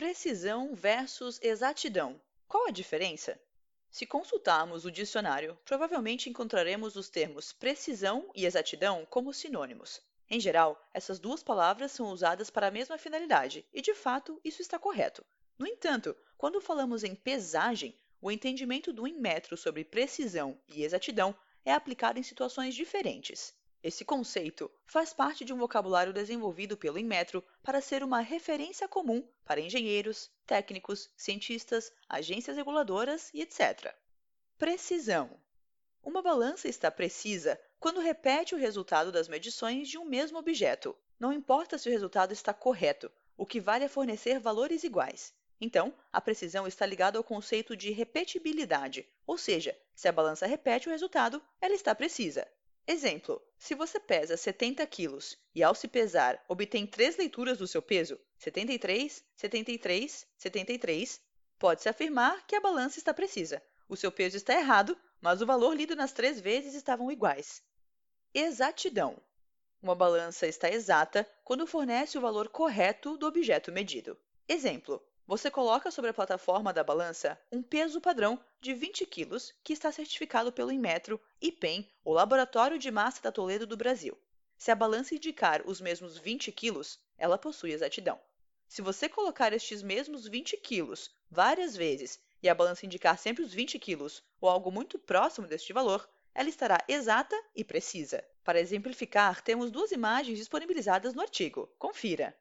Precisão versus exatidão. Qual a diferença? Se consultarmos o dicionário, provavelmente encontraremos os termos precisão e exatidão como sinônimos. Em geral, essas duas palavras são usadas para a mesma finalidade, e de fato isso está correto. No entanto, quando falamos em pesagem, o entendimento do Inmetro sobre precisão e exatidão é aplicado em situações diferentes. Esse conceito faz parte de um vocabulário desenvolvido pelo Inmetro para ser uma referência comum para engenheiros, técnicos, cientistas, agências reguladoras e etc. Precisão. Uma balança está precisa quando repete o resultado das medições de um mesmo objeto. Não importa se o resultado está correto, o que vale é fornecer valores iguais. Então, a precisão está ligada ao conceito de repetibilidade, ou seja, se a balança repete o resultado, ela está precisa. Exemplo: se você pesa 70 quilos e ao se pesar obtém três leituras do seu peso, 73, 73, 73, pode-se afirmar que a balança está precisa. O seu peso está errado, mas o valor lido nas três vezes estavam iguais. Exatidão. Uma balança está exata quando fornece o valor correto do objeto medido. Exemplo: você coloca sobre a plataforma da balança um peso padrão de 20 kg que está certificado pelo Inmetro IPEM, o Laboratório de Massa da Toledo do Brasil. Se a balança indicar os mesmos 20 kg, ela possui exatidão. Se você colocar estes mesmos 20 kg várias vezes e a balança indicar sempre os 20 kg ou algo muito próximo deste valor, ela estará exata e precisa. Para exemplificar, temos duas imagens disponibilizadas no artigo. Confira.